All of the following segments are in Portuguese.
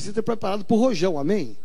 você está preparado para o rojão, amém?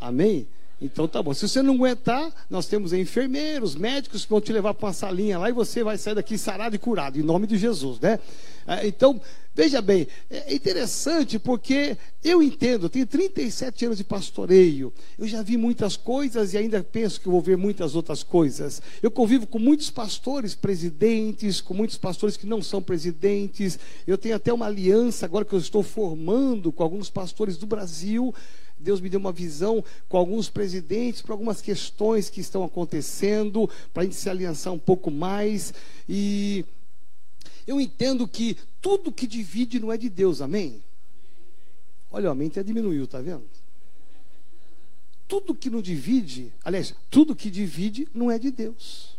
Amém? Então tá bom. Se você não aguentar, nós temos enfermeiros, médicos que vão te levar para uma salinha lá e você vai sair daqui sarado e curado, em nome de Jesus, né? É, então, veja bem, é interessante porque eu entendo, eu tenho 37 anos de pastoreio, eu já vi muitas coisas e ainda penso que vou ver muitas outras coisas. Eu convivo com muitos pastores presidentes, com muitos pastores que não são presidentes. Eu tenho até uma aliança agora que eu estou formando com alguns pastores do Brasil Deus me deu uma visão com alguns presidentes para algumas questões que estão acontecendo, para a gente se aliançar um pouco mais. E eu entendo que tudo que divide não é de Deus, amém? Olha, amém até diminuiu, tá vendo? Tudo que não divide, aliás, tudo que divide não é de Deus.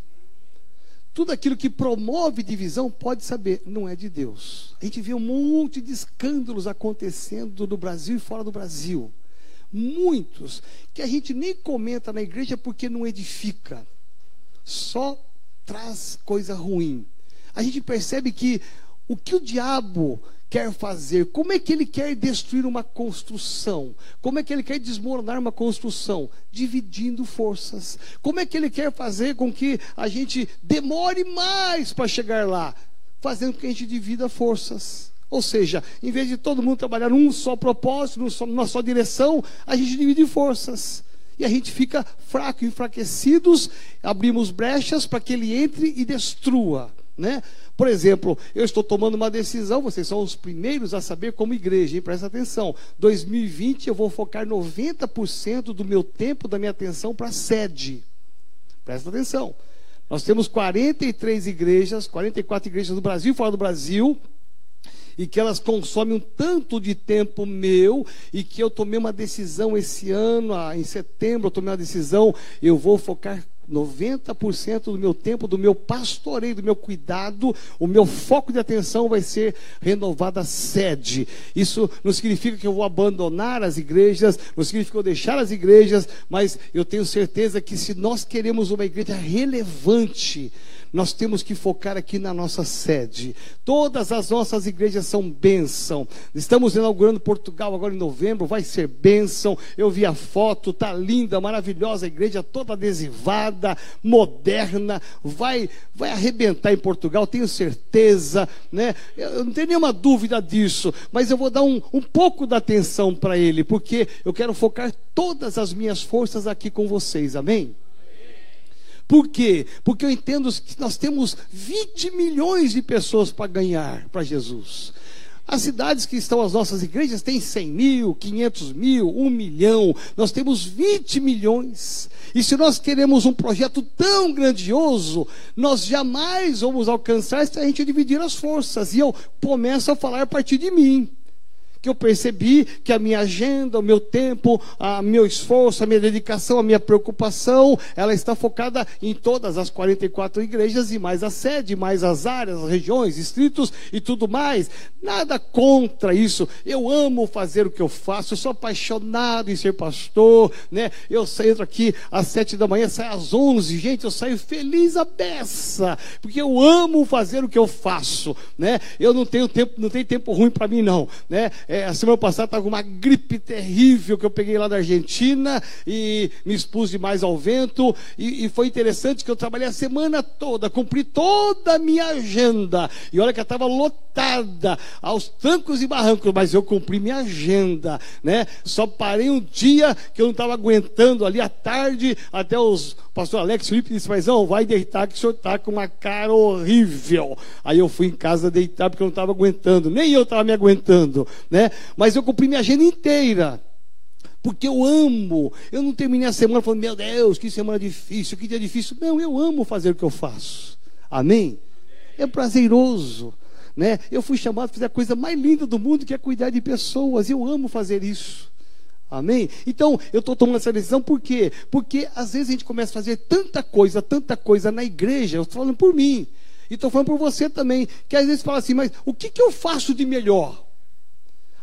Tudo aquilo que promove divisão, pode saber, não é de Deus. A gente vê um monte de escândalos acontecendo no Brasil e fora do Brasil muitos, que a gente nem comenta na igreja porque não edifica, só traz coisa ruim. A gente percebe que o que o diabo quer fazer, como é que ele quer destruir uma construção, como é que ele quer desmoronar uma construção, dividindo forças. Como é que ele quer fazer com que a gente demore mais para chegar lá, fazendo com que a gente divida forças. Ou seja, em vez de todo mundo trabalhar num só propósito, numa só direção, a gente divide forças. E a gente fica fraco, enfraquecidos, abrimos brechas para que ele entre e destrua. Né? Por exemplo, eu estou tomando uma decisão, vocês são os primeiros a saber como igreja, hein? presta atenção. 2020 eu vou focar 90% do meu tempo, da minha atenção para a sede. Presta atenção. Nós temos 43 igrejas, 44 igrejas no Brasil e fora do Brasil, e que elas consomem um tanto de tempo meu e que eu tomei uma decisão esse ano, ah, em setembro, eu tomei uma decisão, eu vou focar 90% do meu tempo, do meu pastoreio, do meu cuidado, o meu foco de atenção vai ser renovada sede. Isso não significa que eu vou abandonar as igrejas, não significa que eu deixar as igrejas, mas eu tenho certeza que se nós queremos uma igreja relevante, nós temos que focar aqui na nossa sede. Todas as nossas igrejas são bênção. Estamos inaugurando Portugal agora em novembro, vai ser bênção. Eu vi a foto, tá linda, maravilhosa a igreja, toda adesivada, moderna, vai vai arrebentar em Portugal, tenho certeza, né? Eu não tenho nenhuma dúvida disso, mas eu vou dar um, um pouco da atenção para ele, porque eu quero focar todas as minhas forças aqui com vocês, amém? Por quê? Porque eu entendo que nós temos 20 milhões de pessoas para ganhar para Jesus. As cidades que estão as nossas igrejas têm 100 mil, 500 mil, 1 milhão. Nós temos 20 milhões. E se nós queremos um projeto tão grandioso, nós jamais vamos alcançar se a gente dividir as forças. E eu começo a falar a partir de mim que eu percebi que a minha agenda, o meu tempo, o meu esforço, a minha dedicação, a minha preocupação, ela está focada em todas as 44 igrejas e mais a sede, mais as áreas, as regiões, distritos e tudo mais. Nada contra isso. Eu amo fazer o que eu faço, eu sou apaixonado em ser pastor, né? Eu saio aqui às sete da manhã, saio às onze, gente, eu saio feliz a beça, porque eu amo fazer o que eu faço, né? Eu não tenho tempo, não tem tempo ruim para mim não, né? É, a semana passada estava com uma gripe terrível que eu peguei lá da Argentina e me expus demais ao vento. E, e foi interessante que eu trabalhei a semana toda, cumpri toda a minha agenda. E olha que eu estava lotada aos trancos e barrancos, mas eu cumpri minha agenda, né? Só parei um dia que eu não estava aguentando ali à tarde, até os pastor Alex Felipe disse, mas não, vai deitar que o senhor está com uma cara horrível. Aí eu fui em casa deitar porque eu não estava aguentando, nem eu estava me aguentando, né? Mas eu cumpri minha agenda inteira. Porque eu amo. Eu não terminei a semana falando, meu Deus, que semana difícil, que dia difícil. Não, eu amo fazer o que eu faço. Amém? É prazeroso. Né? Eu fui chamado a fazer a coisa mais linda do mundo, que é cuidar de pessoas. Eu amo fazer isso. Amém? Então, eu estou tomando essa decisão por quê? Porque às vezes a gente começa a fazer tanta coisa, tanta coisa na igreja, eu estou falando por mim, e estou falando por você também, que às vezes fala assim, mas o que, que eu faço de melhor?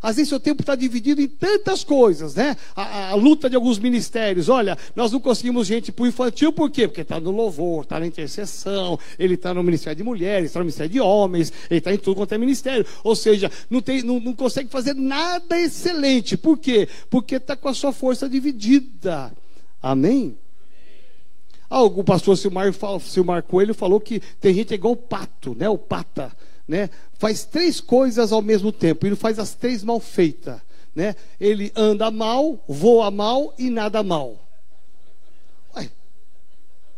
Às vezes seu tempo está dividido em tantas coisas, né? A, a, luta de alguns ministérios. Olha, nós não conseguimos gente para o infantil, por quê? Porque está no louvor, está na intercessão, ele está no ministério de mulheres, está no ministério de homens, ele está em tudo quanto é ministério. Ou seja, não, tem, não, não consegue fazer nada excelente. Por quê? Porque está com a sua força dividida. Amém? Ah, o pastor Silmar, Silmar Coelho falou que tem gente igual o pato, né? O pata, né? Faz três coisas ao mesmo tempo. Ele faz as três mal feitas, né? Ele anda mal, voa mal e nada mal. Ué.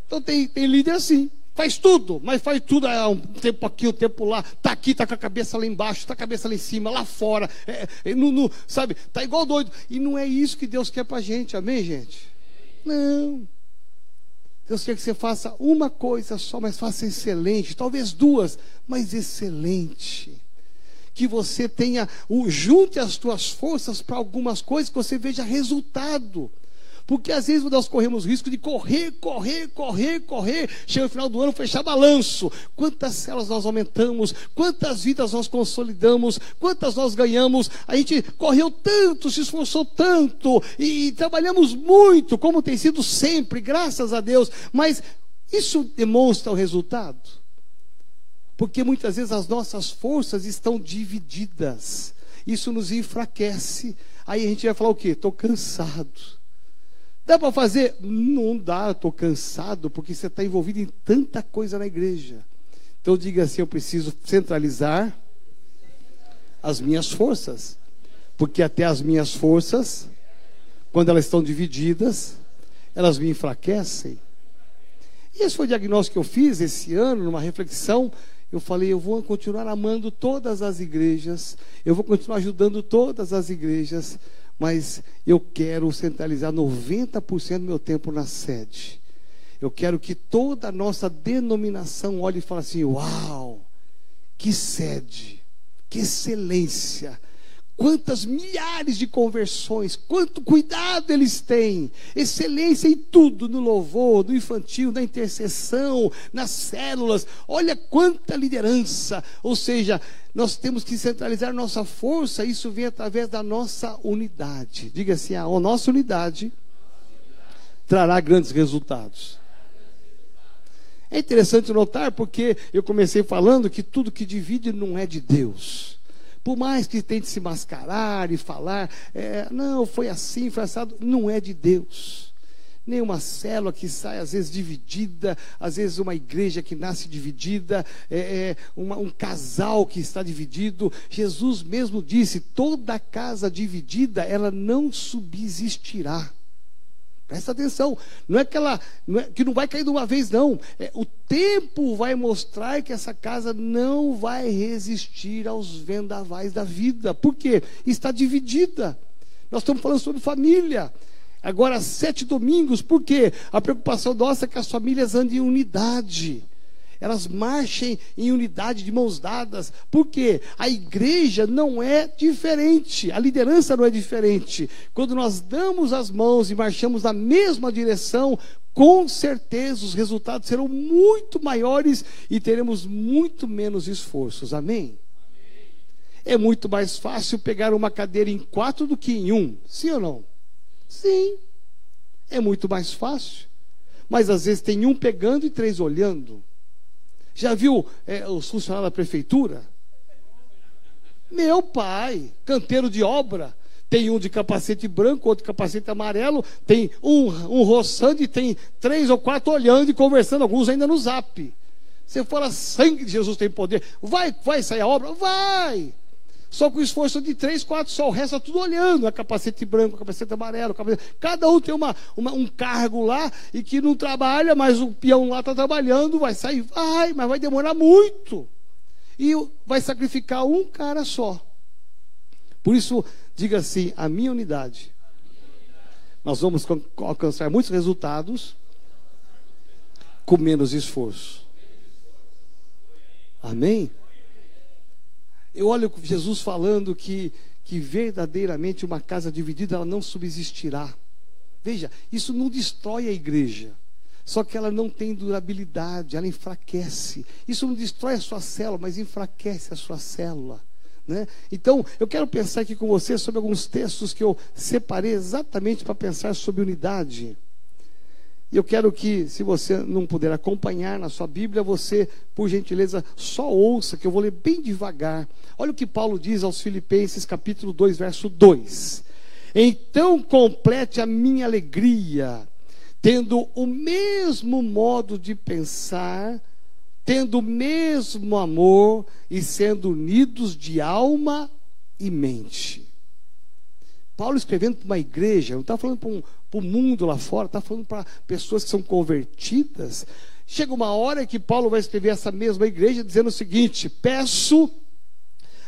Então tem, tem líder assim. Faz tudo, mas faz tudo é, um tempo aqui, um tempo lá. Está aqui, está com a cabeça lá embaixo, está com a cabeça lá em cima, lá fora. É, é, no, no, sabe? Está igual doido. E não é isso que Deus quer para a gente, amém, gente? Não. Deus quer que você faça uma coisa só, mas faça excelente. Talvez duas, mas excelente. Que você tenha, junte as suas forças para algumas coisas que você veja resultado. Porque às vezes nós corremos risco de correr, correr, correr, correr. Chega no final do ano, fechar balanço. Quantas células nós aumentamos? Quantas vidas nós consolidamos? Quantas nós ganhamos? A gente correu tanto, se esforçou tanto e, e trabalhamos muito, como tem sido sempre, graças a Deus. Mas isso demonstra o resultado? Porque muitas vezes as nossas forças estão divididas. Isso nos enfraquece. Aí a gente vai falar o quê? Estou cansado. Dá para fazer? Não dá, estou cansado, porque você está envolvido em tanta coisa na igreja. Então diga assim: eu preciso centralizar as minhas forças. Porque até as minhas forças, quando elas estão divididas, elas me enfraquecem. E esse foi o diagnóstico que eu fiz esse ano, numa reflexão. Eu falei, eu vou continuar amando todas as igrejas, eu vou continuar ajudando todas as igrejas, mas eu quero centralizar 90% do meu tempo na sede. Eu quero que toda a nossa denominação olhe e fale assim: Uau, que sede, que excelência, quantas milhares de conversões, quanto cuidado eles têm, excelência em tudo, no louvor, no infantil, na intercessão, nas células, olha quanta liderança, ou seja, nós temos que centralizar nossa força, isso vem através da nossa unidade. Diga assim: a nossa unidade trará grandes resultados. É interessante notar porque eu comecei falando que tudo que divide não é de Deus. Por mais que tente se mascarar e falar, é, não, foi assim, foi assado, não é de Deus. Nem uma célula que sai, às vezes, dividida, às vezes uma igreja que nasce dividida, é, é, uma, um casal que está dividido. Jesus mesmo disse: toda casa dividida, ela não subsistirá. Presta atenção, não é que ela não é, que não vai cair de uma vez, não. É, o tempo vai mostrar que essa casa não vai resistir aos vendavais da vida. Por quê? Está dividida. Nós estamos falando sobre família. Agora, sete domingos, por quê? A preocupação nossa é que as famílias andem em unidade elas marchem em unidade de mãos dadas, porque a igreja não é diferente, a liderança não é diferente. Quando nós damos as mãos e marchamos na mesma direção, com certeza os resultados serão muito maiores e teremos muito menos esforços. Amém? É muito mais fácil pegar uma cadeira em quatro do que em um, sim ou não? Sim, é muito mais fácil. Mas às vezes tem um pegando e três olhando. Já viu é, os funcionários da prefeitura? Meu pai, canteiro de obra. Tem um de capacete branco, outro de capacete amarelo, tem um, um roçando e tem três ou quatro olhando e conversando, alguns ainda no zap. Você fala, sangue de Jesus tem poder. Vai, vai sair a obra? Vai! Só com esforço de três, quatro só. O resto está tudo olhando. É capacete branco, capacete amarelo. Capacete... Cada um tem uma, uma, um cargo lá e que não trabalha, mas o peão lá está trabalhando. Vai sair, vai, mas vai demorar muito. E vai sacrificar um cara só. Por isso, diga assim: a minha unidade. Nós vamos alcançar muitos resultados com menos esforço. Amém? Eu olho Jesus falando que, que verdadeiramente uma casa dividida ela não subsistirá. Veja, isso não destrói a igreja. Só que ela não tem durabilidade, ela enfraquece. Isso não destrói a sua célula, mas enfraquece a sua célula. Né? Então, eu quero pensar aqui com você sobre alguns textos que eu separei exatamente para pensar sobre unidade. E eu quero que, se você não puder acompanhar na sua Bíblia, você, por gentileza, só ouça, que eu vou ler bem devagar. Olha o que Paulo diz aos Filipenses, capítulo 2, verso 2. Então complete a minha alegria, tendo o mesmo modo de pensar, tendo o mesmo amor e sendo unidos de alma e mente. Paulo escrevendo para uma igreja, não está falando para, um, o mundo lá fora, está falando para pessoas que são convertidas. Chega uma hora que Paulo vai escrever essa mesma igreja dizendo o seguinte: peço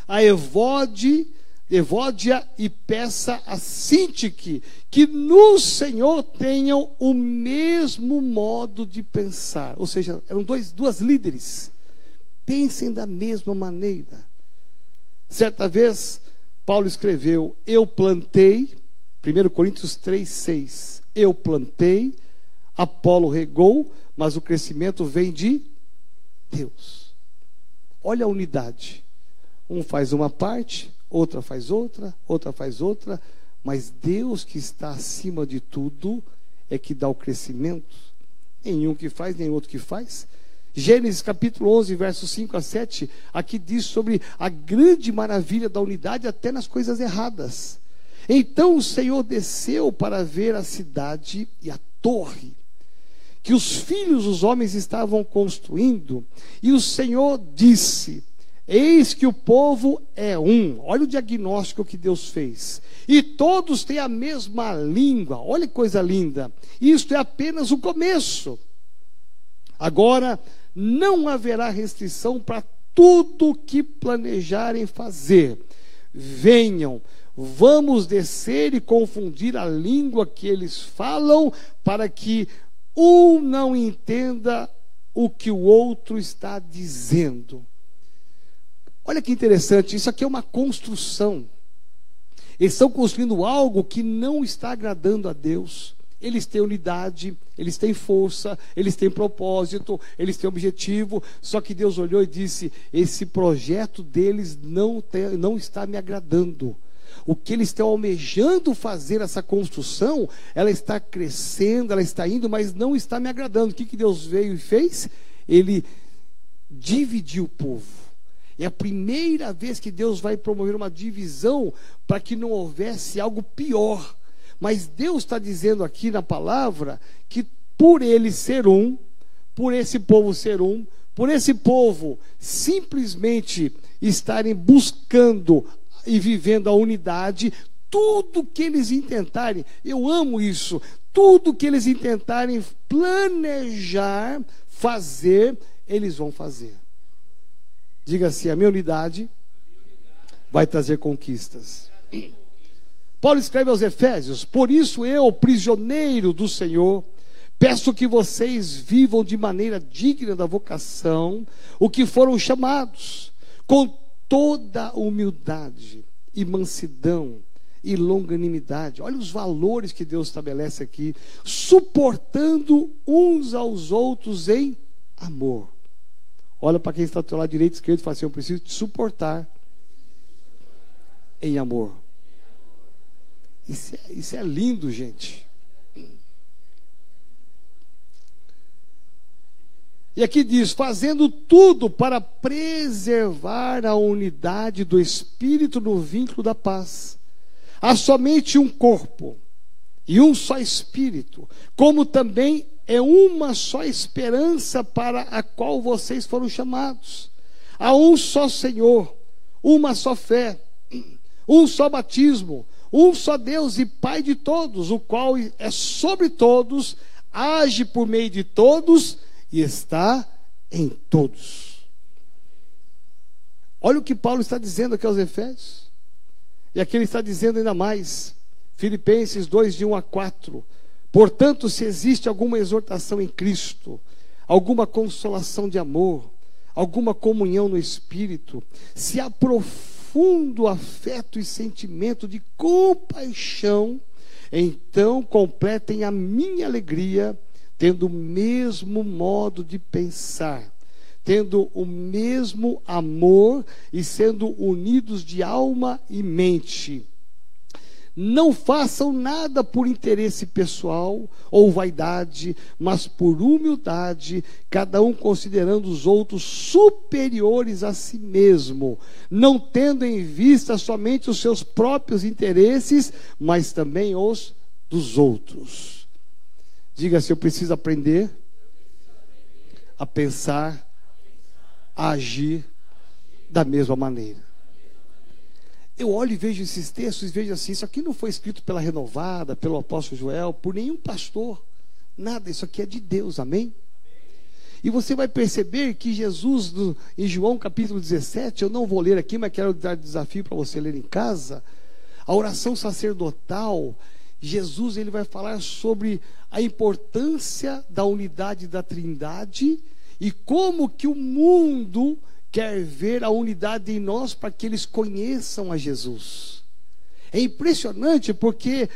a Evode Evódia e peça a Sintique que no Senhor tenham o mesmo modo de pensar. Ou seja, eram dois, duas líderes. Pensem da mesma maneira. Certa vez, Paulo escreveu: Eu plantei, 1 Coríntios 3, 6. Eu plantei, Apolo regou, mas o crescimento vem de Deus. Olha a unidade. Um faz uma parte, outra faz outra, outra faz outra, mas Deus que está acima de tudo é que dá o crescimento. Nenhum que faz, nem outro que faz. Gênesis capítulo 11, versos 5 a 7, aqui diz sobre a grande maravilha da unidade até nas coisas erradas. Então o Senhor desceu para ver a cidade e a torre que os filhos dos homens estavam construindo, e o Senhor disse: Eis que o povo é um. Olha o diagnóstico que Deus fez. E todos têm a mesma língua. Olha que coisa linda. Isto é apenas o começo. Agora, não haverá restrição para tudo que planejarem fazer. Venham, vamos descer e confundir a língua que eles falam, para que um não entenda o que o outro está dizendo. Olha que interessante, isso aqui é uma construção. Eles estão construindo algo que não está agradando a Deus. Eles têm unidade, eles têm força, eles têm propósito, eles têm objetivo. Só que Deus olhou e disse: Esse projeto deles não, tem, não está me agradando. O que eles estão almejando fazer, essa construção, ela está crescendo, ela está indo, mas não está me agradando. O que, que Deus veio e fez? Ele dividiu o povo. É a primeira vez que Deus vai promover uma divisão para que não houvesse algo pior. Mas Deus está dizendo aqui na palavra que por ele ser um, por esse povo ser um, por esse povo simplesmente estarem buscando e vivendo a unidade, tudo que eles intentarem, eu amo isso, tudo que eles intentarem planejar, fazer, eles vão fazer. Diga assim: a minha unidade vai trazer conquistas. Paulo escreve aos Efésios: Por isso eu, prisioneiro do Senhor, peço que vocês vivam de maneira digna da vocação, o que foram chamados, com toda humildade e mansidão e longanimidade. Olha os valores que Deus estabelece aqui, suportando uns aos outros em amor Olha para quem está do seu lado direito e esquerdo e fala assim: Eu preciso te suportar em amor. Isso é, isso é lindo, gente. E aqui diz: fazendo tudo para preservar a unidade do Espírito no vínculo da paz. Há somente um corpo e um só Espírito, como também é uma só esperança para a qual vocês foram chamados. Há um só Senhor, uma só fé, um só batismo, um só Deus e Pai de todos, o qual é sobre todos, age por meio de todos e está em todos. Olha o que Paulo está dizendo aqui aos Efésios. E aqui ele está dizendo ainda mais. Filipenses 2, de 1 a 4. Portanto, se existe alguma exortação em Cristo, alguma consolação de amor, alguma comunhão no Espírito, se há profundo afeto e sentimento de compaixão, então completem a minha alegria, tendo o mesmo modo de pensar tendo o mesmo amor e sendo unidos de alma e mente. Não façam nada por interesse pessoal ou vaidade, mas por humildade, cada um considerando os outros superiores a si mesmo, não tendo em vista somente os seus próprios interesses, mas também os dos outros. Diga se eu preciso aprender a pensar, a agir da mesma maneira. Eu olho e vejo esses textos e vejo assim: isso aqui não foi escrito pela renovada, pelo apóstolo Joel, por nenhum pastor. Nada, isso aqui é de Deus, amém? E você vai perceber que Jesus, em João capítulo 17, eu não vou ler aqui, mas quero dar desafio para você ler em casa. A oração sacerdotal, Jesus ele vai falar sobre a importância da unidade da Trindade e como que o mundo quer ver a unidade em nós para que eles conheçam a Jesus. É impressionante porque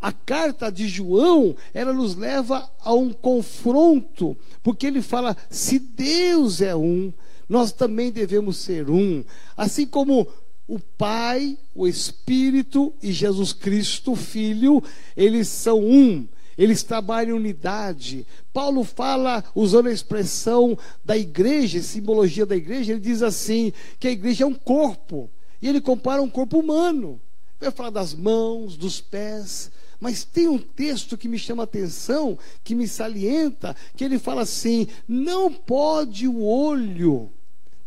a carta de João, ela nos leva a um confronto, porque ele fala: se Deus é um, nós também devemos ser um. Assim como o Pai, o Espírito e Jesus Cristo, Filho, eles são um eles trabalham em unidade. Paulo fala, usando a expressão da igreja, simbologia da igreja, ele diz assim: que a igreja é um corpo. E ele compara um corpo humano. Vai falar das mãos, dos pés. Mas tem um texto que me chama a atenção, que me salienta, que ele fala assim: não pode o olho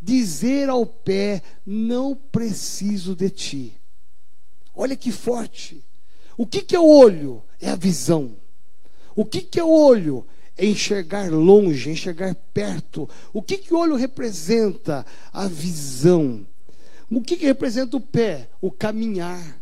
dizer ao pé, não preciso de ti. Olha que forte. O que, que é o olho? É a visão. O que, que é o olho? É enxergar longe, enxergar perto. O que, que o olho representa? A visão. O que, que representa o pé? O caminhar.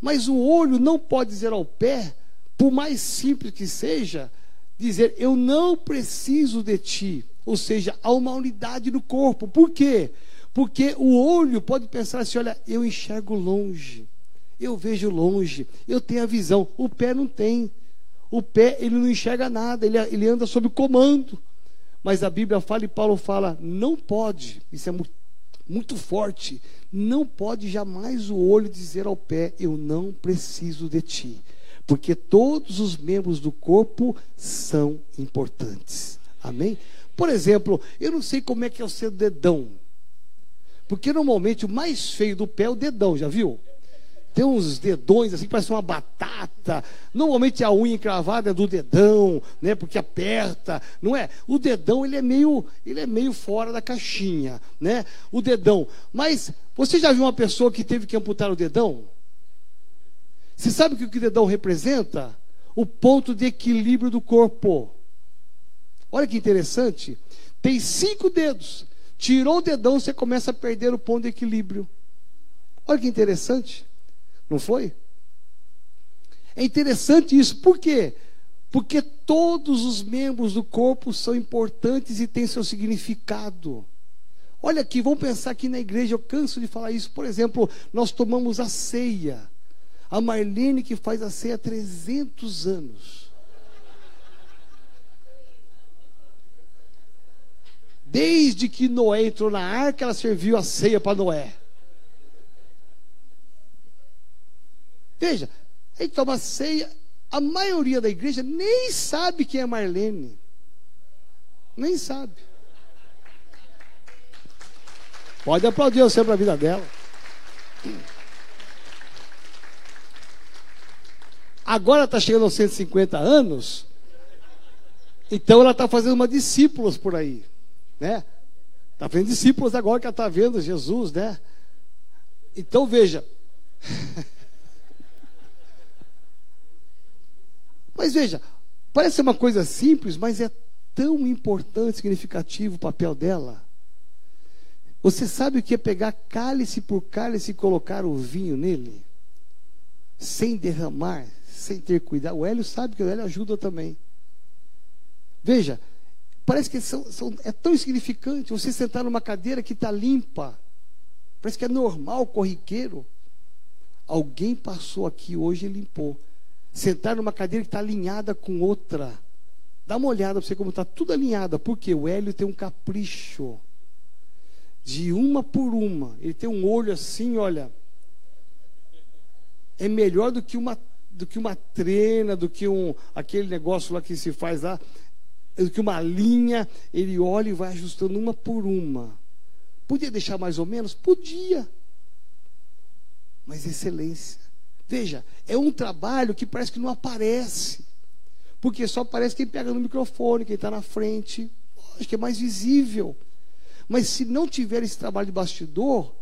Mas o olho não pode dizer ao pé, por mais simples que seja, dizer: Eu não preciso de ti. Ou seja, há uma unidade no corpo. Por quê? Porque o olho pode pensar assim: olha, eu enxergo longe, eu vejo longe, eu tenho a visão. O pé não tem. O pé, ele não enxerga nada, ele, ele anda sob comando. Mas a Bíblia fala e Paulo fala: não pode, isso é muito, muito forte, não pode jamais o olho dizer ao pé: eu não preciso de ti. Porque todos os membros do corpo são importantes. Amém? Por exemplo, eu não sei como é que é o seu dedão. Porque normalmente o mais feio do pé é o dedão, já viu? Tem uns dedões assim parece uma batata. Normalmente a unha encravada é do dedão, né? Porque aperta, não é? O dedão ele é meio, ele é meio fora da caixinha, né? O dedão. Mas você já viu uma pessoa que teve que amputar o dedão? Você sabe o que o dedão representa? O ponto de equilíbrio do corpo. Olha que interessante. Tem cinco dedos. Tirou o dedão, você começa a perder o ponto de equilíbrio. Olha que interessante. Não foi? É interessante isso, por quê? Porque todos os membros do corpo são importantes e têm seu significado. Olha aqui, vamos pensar aqui na igreja, eu canso de falar isso. Por exemplo, nós tomamos a ceia. A Marlene que faz a ceia há 300 anos. Desde que Noé entrou na arca, ela serviu a ceia para Noé. Veja, gente toma ceia, a maioria da igreja nem sabe quem é Marlene. Nem sabe. Pode aplaudir você para a vida dela. Agora está chegando aos 150 anos, então ela está fazendo uma discípulos por aí, né? Está fazendo discípulos agora que ela está vendo Jesus, né? Então veja, Mas veja, parece uma coisa simples, mas é tão importante, significativo o papel dela. Você sabe o que é pegar cálice por cálice e colocar o vinho nele? Sem derramar, sem ter cuidado. O Hélio sabe que o Hélio ajuda também. Veja, parece que são, são, é tão insignificante você sentar numa cadeira que está limpa. Parece que é normal, corriqueiro. Alguém passou aqui hoje e limpou sentar numa cadeira que está alinhada com outra. Dá uma olhada para você como está tudo alinhado. Porque o Hélio tem um capricho. De uma por uma. Ele tem um olho assim, olha. É melhor do que uma, do que uma trena, do que um, aquele negócio lá que se faz lá. Do que uma linha. Ele olha e vai ajustando uma por uma. Podia deixar mais ou menos? Podia. Mas excelência. Veja, é um trabalho que parece que não aparece. Porque só aparece quem pega no microfone, quem está na frente. Acho que é mais visível. Mas se não tiver esse trabalho de bastidor,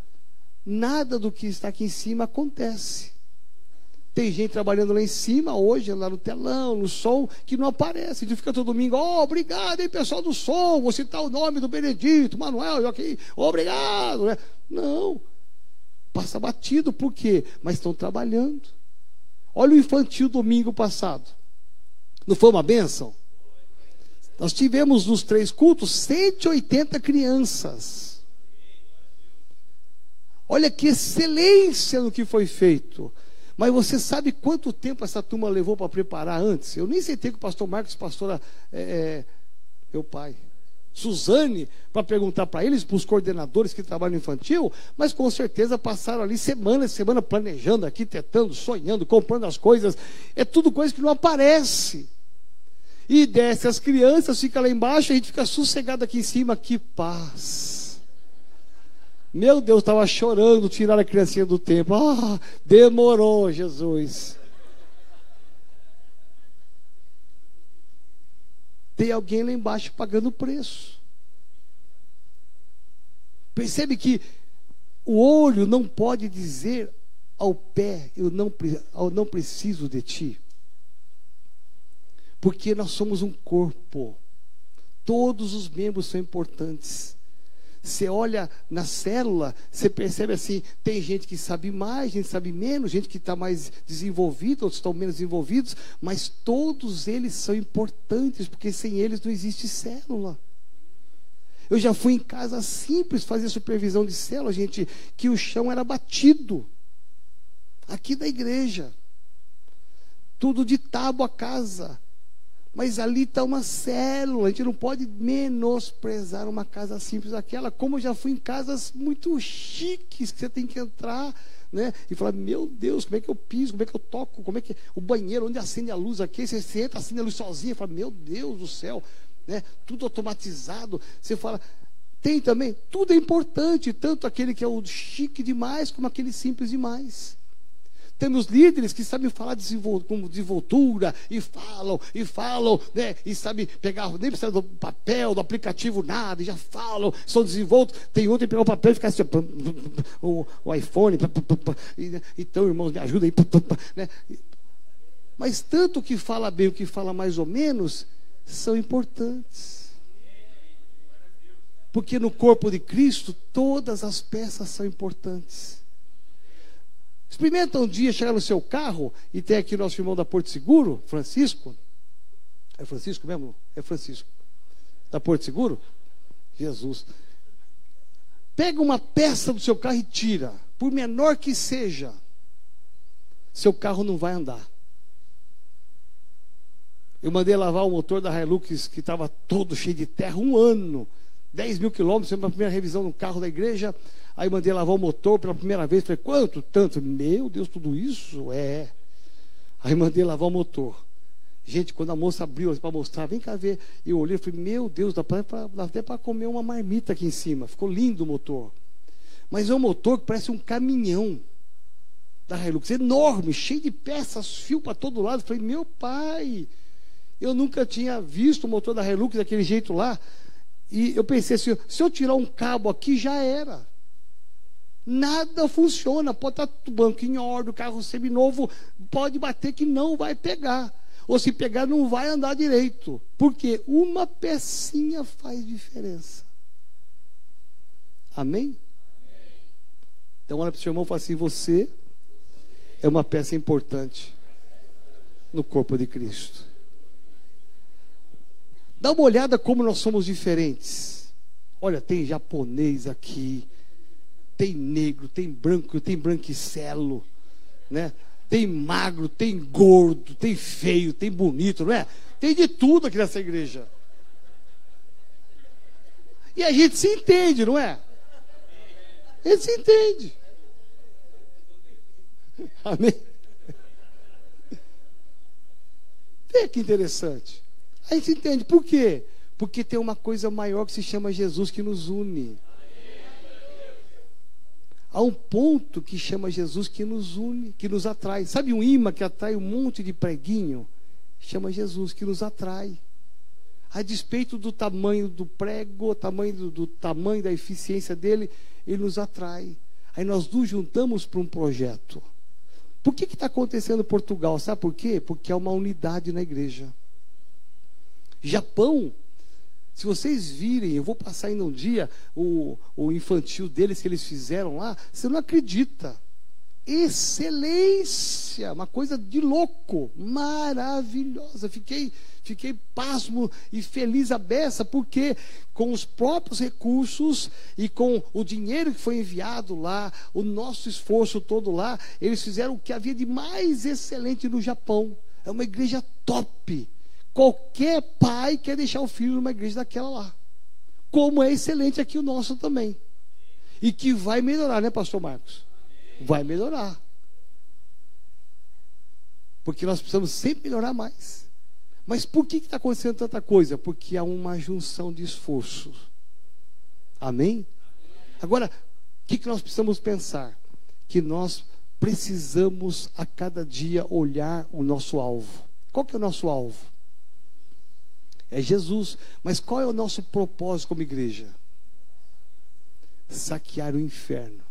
nada do que está aqui em cima acontece. Tem gente trabalhando lá em cima hoje, lá no telão, no som, que não aparece. Gente fica todo domingo, oh, obrigado, hein, pessoal do som, vou citar o nome do Benedito, Manuel, Joaquim, obrigado. Né? Não, passa batido, por quê? Mas estão trabalhando. Olha o infantil domingo passado. Não foi uma bênção? Nós tivemos nos três cultos 180 crianças. Olha que excelência no que foi feito. Mas você sabe quanto tempo essa turma levou para preparar antes? Eu nem sentei com o pastor Marcos, pastora é, é, meu pai, Suzane, para perguntar para eles, para os coordenadores que trabalham infantil, mas com certeza passaram ali semana semana planejando, arquitetando, sonhando, comprando as coisas. É tudo coisa que não aparece. E desce as crianças, fica lá embaixo, a gente fica sossegado aqui em cima, que paz. Meu Deus, estava chorando, tirar a criancinha do templo. Ah, demorou, Jesus. Tem alguém lá embaixo pagando o preço. Percebe que o olho não pode dizer ao pé, eu não, eu não preciso de ti. Porque nós somos um corpo. Todos os membros são importantes. Você olha na célula, você percebe assim: tem gente que sabe mais, gente que sabe menos, gente que está mais desenvolvida, outros estão menos desenvolvidos, mas todos eles são importantes, porque sem eles não existe célula. Eu já fui em casa simples fazer supervisão de célula, gente, que o chão era batido. Aqui da igreja. Tudo de tábua a casa. Mas ali está uma célula, a gente não pode menosprezar uma casa simples daquela, como eu já fui em casas muito chiques, que você tem que entrar, né? E falar, meu Deus, como é que eu piso, como é que eu toco, como é que. O banheiro, onde acende a luz aqui, você, você entra, acende a luz sozinho, fala, meu Deus do céu, né? Tudo automatizado. Você fala, tem também, tudo é importante, tanto aquele que é o chique demais, como aquele simples demais. Temos líderes que sabem falar com desenvoltura e falam, e falam, né? E sabem pegar, nem precisa do papel, do aplicativo, nada, e já falam, são desenvoltos. Tem outro que pegar o papel e ficar assim, o, o iPhone, e, então, irmãos, me ajudem aí, né? Mas tanto que fala bem o que fala mais ou menos são importantes. Porque no corpo de Cristo todas as peças são importantes. Experimenta um dia chegar no seu carro e tem aqui nosso irmão da Porto Seguro, Francisco. É Francisco mesmo? É Francisco. Da Porto Seguro? Jesus. Pega uma peça do seu carro e tira, por menor que seja. Seu carro não vai andar. Eu mandei lavar o motor da Hilux que estava todo cheio de terra, um ano. 10 mil quilômetros, foi a primeira revisão no carro da igreja. Aí mandei lavar o motor pela primeira vez. Falei, quanto? Tanto. Meu Deus, tudo isso? É. Aí mandei lavar o motor. Gente, quando a moça abriu para mostrar, vem cá ver. Eu olhei e falei, meu Deus, dá, pra, dá até para comer uma marmita aqui em cima. Ficou lindo o motor. Mas é um motor que parece um caminhão da Hilux, enorme, cheio de peças, fio para todo lado. falei, meu pai, eu nunca tinha visto o motor da Hilux daquele jeito lá. E eu pensei assim, se eu tirar um cabo aqui, já era. Nada funciona. Pode estar o banco em ordem, o carro seminovo, pode bater que não vai pegar. Ou se pegar, não vai andar direito. Porque uma pecinha faz diferença. Amém? Então olha para o seu irmão e fala assim: você é uma peça importante no corpo de Cristo. Dá uma olhada como nós somos diferentes. Olha, tem japonês aqui, tem negro, tem branco, tem branquicelo, né? Tem magro, tem gordo, tem feio, tem bonito, não é? Tem de tudo aqui nessa igreja. E a gente se entende, não é? A gente se entende. Amém? Vê que interessante. A gente entende. Por quê? Porque tem uma coisa maior que se chama Jesus que nos une. Há um ponto que chama Jesus que nos une, que nos atrai. Sabe um imã que atrai um monte de preguinho? Chama Jesus, que nos atrai. A despeito do tamanho do prego, tamanho do, do tamanho da eficiência dele, ele nos atrai. Aí nós nos juntamos para um projeto. Por que está acontecendo em Portugal? Sabe por quê? Porque há uma unidade na igreja. Japão se vocês virem, eu vou passar ainda um dia o, o infantil deles que eles fizeram lá, você não acredita. Excelência, uma coisa de louco, maravilhosa. Fiquei, fiquei pasmo e feliz a beça, porque com os próprios recursos e com o dinheiro que foi enviado lá, o nosso esforço todo lá, eles fizeram o que havia de mais excelente no Japão. É uma igreja top Qualquer pai quer deixar o filho numa igreja daquela lá. Como é excelente aqui o nosso também. E que vai melhorar, né, pastor Marcos? Vai melhorar. Porque nós precisamos sempre melhorar mais. Mas por que está acontecendo tanta coisa? Porque há uma junção de esforços. Amém? Agora, o que, que nós precisamos pensar? Que nós precisamos a cada dia olhar o nosso alvo. Qual que é o nosso alvo? É Jesus. Mas qual é o nosso propósito como igreja? Saquear o inferno.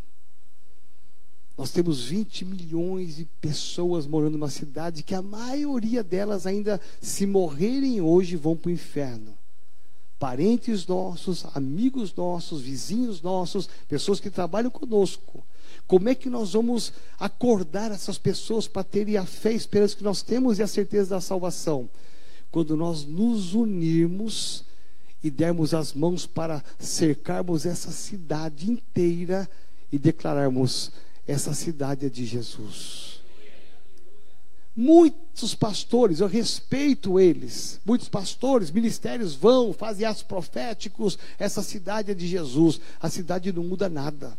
Nós temos 20 milhões de pessoas morando numa cidade que a maioria delas ainda, se morrerem hoje, vão para o inferno. Parentes nossos, amigos nossos, vizinhos nossos, pessoas que trabalham conosco. Como é que nós vamos acordar essas pessoas para terem a fé e a esperança que nós temos e a certeza da salvação? Quando nós nos unirmos e dermos as mãos para cercarmos essa cidade inteira e declararmos: essa cidade é de Jesus. Muitos pastores, eu respeito eles. Muitos pastores, ministérios vão, fazem atos proféticos. Essa cidade é de Jesus. A cidade não muda nada.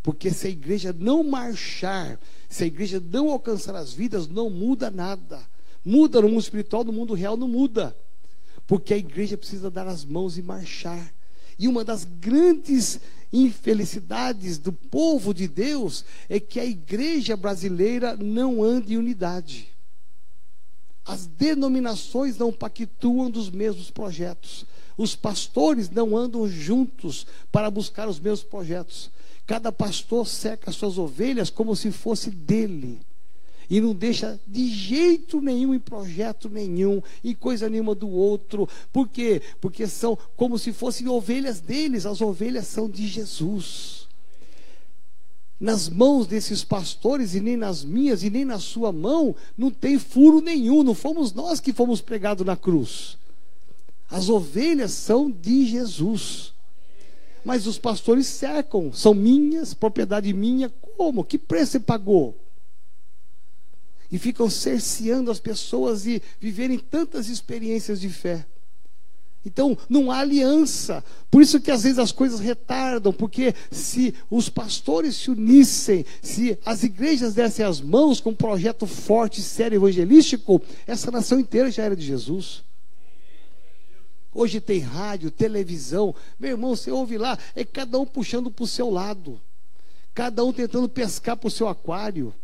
Porque se a igreja não marchar, se a igreja não alcançar as vidas, não muda nada. Muda no mundo espiritual, no mundo real não muda. Porque a igreja precisa dar as mãos e marchar. E uma das grandes infelicidades do povo de Deus é que a igreja brasileira não anda em unidade. As denominações não pactuam dos mesmos projetos. Os pastores não andam juntos para buscar os mesmos projetos. Cada pastor seca suas ovelhas como se fosse dele e não deixa de jeito nenhum em projeto nenhum, em coisa nenhuma do outro. Por quê? Porque são como se fossem ovelhas deles, as ovelhas são de Jesus. Nas mãos desses pastores, e nem nas minhas, e nem na sua mão, não tem furo nenhum, não fomos nós que fomos pregados na cruz. As ovelhas são de Jesus. Mas os pastores cercam, são minhas, propriedade minha. Como? Que preço você pagou? E ficam cerceando as pessoas e viverem tantas experiências de fé. Então, não há aliança. Por isso que às vezes as coisas retardam, porque se os pastores se unissem, se as igrejas dessem as mãos com um projeto forte, sério, evangelístico, essa nação inteira já era de Jesus. Hoje tem rádio, televisão. Meu irmão, você ouve lá, é cada um puxando para o seu lado. Cada um tentando pescar para o seu aquário.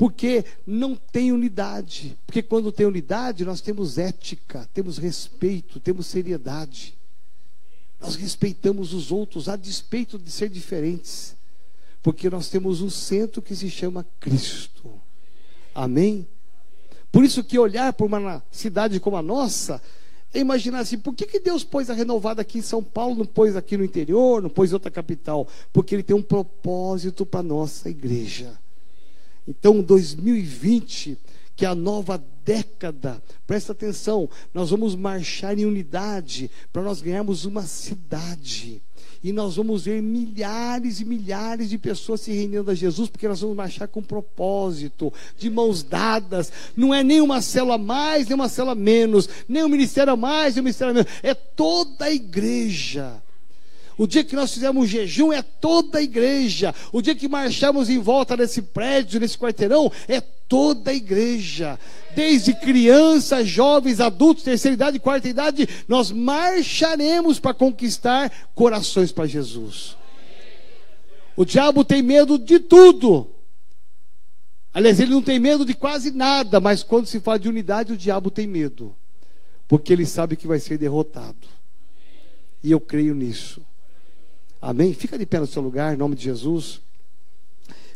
Porque não tem unidade. Porque quando tem unidade, nós temos ética, temos respeito, temos seriedade. Nós respeitamos os outros a despeito de ser diferentes. Porque nós temos um centro que se chama Cristo. Amém? Por isso que olhar para uma cidade como a nossa é imaginar assim, por que, que Deus pôs a renovada aqui em São Paulo, não pôs aqui no interior, não pôs outra capital? Porque Ele tem um propósito para a nossa igreja. Então, 2020, que é a nova década, presta atenção, nós vamos marchar em unidade para nós ganharmos uma cidade. E nós vamos ver milhares e milhares de pessoas se rendendo a Jesus, porque nós vamos marchar com propósito, de mãos dadas. Não é nem uma célula a mais, nem uma célula a menos, nem um ministério a mais, nem um ministério a menos. É toda a igreja. O dia que nós fizemos um jejum é toda a igreja. O dia que marchamos em volta desse prédio, nesse quarteirão, é toda a igreja. Desde crianças, jovens, adultos, terceira idade, quarta idade, nós marcharemos para conquistar corações para Jesus. O diabo tem medo de tudo. Aliás, ele não tem medo de quase nada, mas quando se fala de unidade, o diabo tem medo. Porque ele sabe que vai ser derrotado. E eu creio nisso. Amém? Fica de pé no seu lugar, em nome de Jesus.